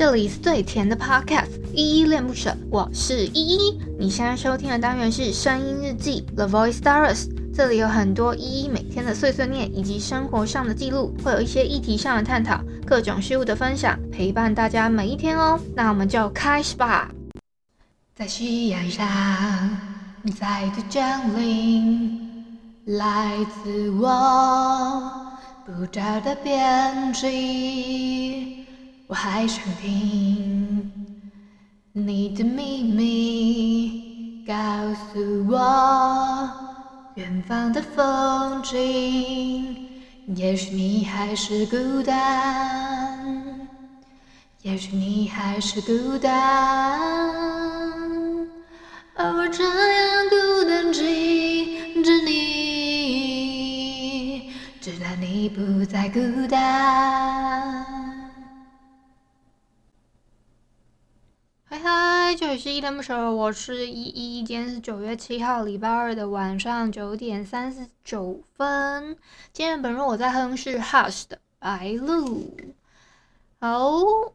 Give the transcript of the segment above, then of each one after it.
这里是最甜的 Podcast，依依恋不舍，我是依依。你现在收听的单元是声音日记 The Voice Diaries，这里有很多依依每天的碎碎念以及生活上的记录，会有一些议题上的探讨，各种事物的分享，陪伴大家每一天哦。那我们就开始吧。在夕阳上，再度降临，来自我。不找的边际，我还想听你的秘密，告诉我远方的风景。也许你还是孤单，也许你还是孤单，而我这样孤单记着你。直到你不再孤单。这里是依依恋不舍，我是依依。今天是九月七号，礼拜二的晚上九点三十九分。今天本日我在哼是 Hush 的《白鹭》。好，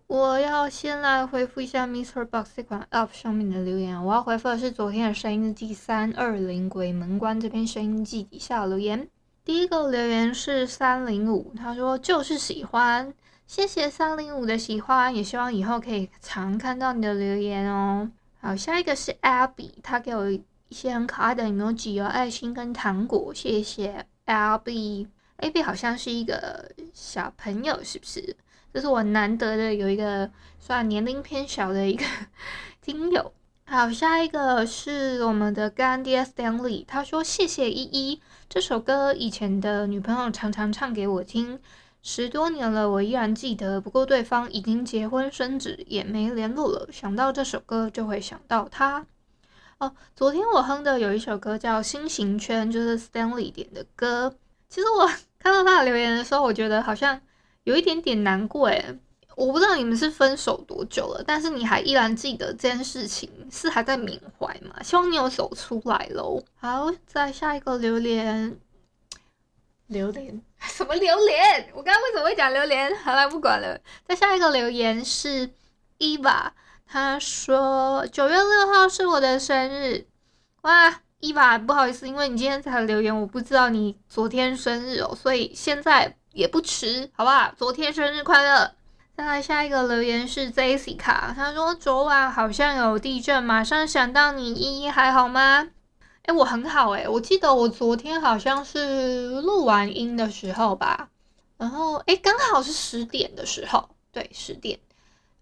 我要先来回复一下 Mr Box 这款 App 上面的留言。我要回复的是昨天的声音日记三二零鬼门关这篇声音记底下留言。第一个留言是三零五，他说就是喜欢，谢谢三零五的喜欢，也希望以后可以常看到你的留言哦。好，下一个是 Abby，他给我一些很可爱的 emoji，有爱心跟糖果，谢谢 Abby。Abby 好像是一个小朋友，是不是？这是我难得的有一个算年龄偏小的一个 听友。好，下一个是我们的干爹 Stanley，他说谢谢依依，这首歌以前的女朋友常常唱给我听，十多年了我依然记得，不过对方已经结婚生子，也没联络了，想到这首歌就会想到他。哦，昨天我哼的有一首歌叫《心形圈》，就是 Stanley 点的歌。其实我 看到他的留言的时候，我觉得好像有一点点难过诶。我不知道你们是分手多久了，但是你还依然记得这件事情，是还在缅怀吗？希望你有走出来喽。好，再下一个榴莲，榴莲什么榴莲？我刚刚为什么会讲榴莲？好了，不管了。再下一个留言是 Eva，他说九月六号是我的生日。哇，Eva，不好意思，因为你今天才留言，我不知道你昨天生日哦，所以现在也不迟，好不好？昨天生日快乐。再来下一个留言是 Jessica，他说昨晚好像有地震，马上想到你，依依还好吗？哎，我很好哎，我记得我昨天好像是录完音的时候吧，然后哎刚好是十点的时候，对，十点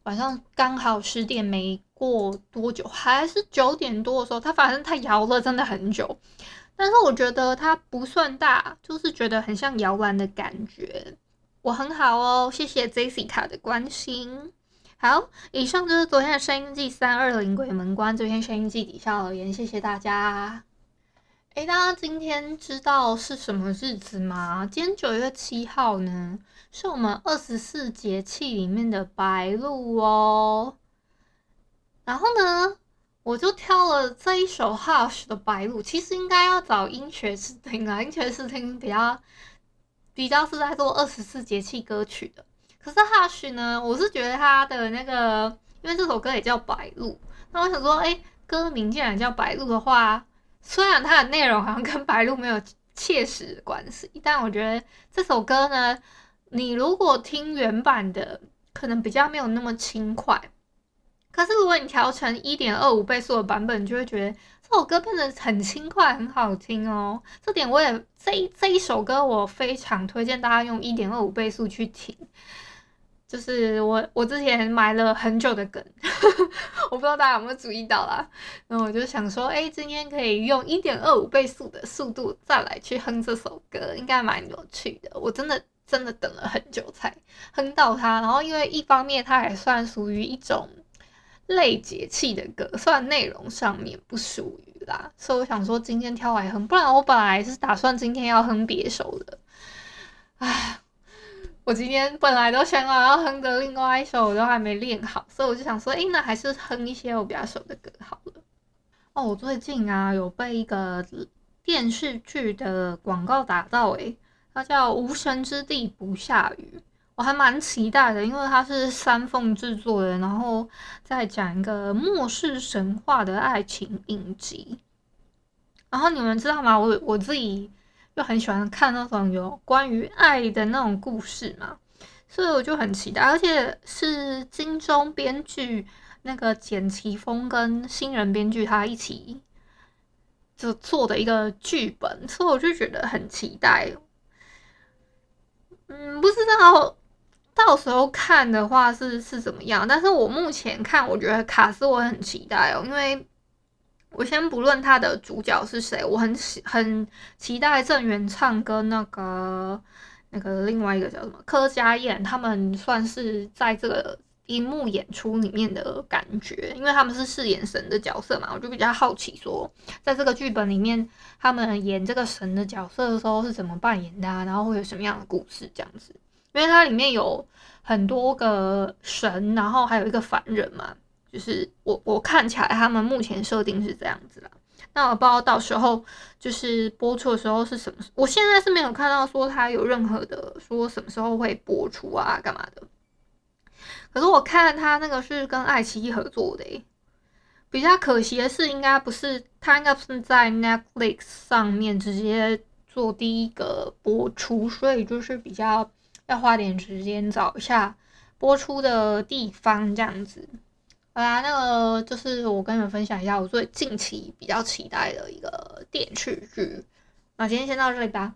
晚上刚好十点没过多久，还是九点多的时候，它反正它摇了真的很久，但是我觉得它不算大，就是觉得很像摇篮的感觉。我很好哦，谢谢 Jessica 的关心。好，以上就是昨天的声音日记三二零鬼门关这篇声音日记底下留言，谢谢大家。诶，大家今天知道是什么日子吗？今天九月七号呢，是我们二十四节气里面的白露哦。然后呢，我就挑了这一首 Hush 的白露，其实应该要找音学室听啊，音学室听比较。比较是在做二十四节气歌曲的，可是 Hush 呢，我是觉得他的那个，因为这首歌也叫白露，那我想说，哎，歌名既然叫白露的话，虽然它的内容好像跟白露没有切实的关系，但我觉得这首歌呢，你如果听原版的，可能比较没有那么轻快，可是如果你调成一点二五倍速的版本，就会觉得。这首歌变得很轻快，很好听哦。这点我也这一这一首歌，我非常推荐大家用一点二五倍速去听。就是我我之前埋了很久的梗，我不知道大家有没有注意到啦。然后我就想说，哎，今天可以用一点二五倍速的速度再来去哼这首歌，应该蛮有趣的。我真的真的等了很久才哼到它。然后因为一方面它还算属于一种。类节气的歌，算内容上面不属于啦，所以我想说今天挑来哼，不然我本来是打算今天要哼别首的。唉，我今天本来都想好要哼的另外一首，我都还没练好，所以我就想说，诶，那还是哼一些我比较熟的歌好了。哦，我最近啊有被一个电视剧的广告打到，诶，它叫《无神之地不下雨》，我还蛮期待的，因为它是三凤制作的，然后再讲一个末世神话的爱情影集。然后你们知道吗？我我自己又很喜欢看那种有关于爱的那种故事嘛，所以我就很期待，而且是金钟编剧那个简奇峰跟新人编剧他一起就做的一个剧本，所以我就觉得很期待。嗯，不知道。到时候看的话是是怎么样？但是我目前看，我觉得卡斯我很期待哦，因为我先不论他的主角是谁，我很喜很期待郑元畅跟那个那个另外一个叫什么柯佳嬿，他们算是在这个荧幕演出里面的感觉，因为他们是饰演神的角色嘛，我就比较好奇说，在这个剧本里面，他们演这个神的角色的时候是怎么扮演的啊，然后会有什么样的故事这样子。因为它里面有很多个神，然后还有一个凡人嘛，就是我我看起来他们目前设定是这样子啦。那我不知道到时候就是播出的时候是什么，我现在是没有看到说它有任何的说什么时候会播出啊，干嘛的。可是我看他那个是跟爱奇艺合作的，欸，比较可惜的是，应该不是他应该不是在 Netflix 上面直接做第一个播出，所以就是比较。要花点时间找一下播出的地方，这样子。好啦，那个就是我跟你们分享一下我最近期比较期待的一个电视剧。那今天先到这里吧。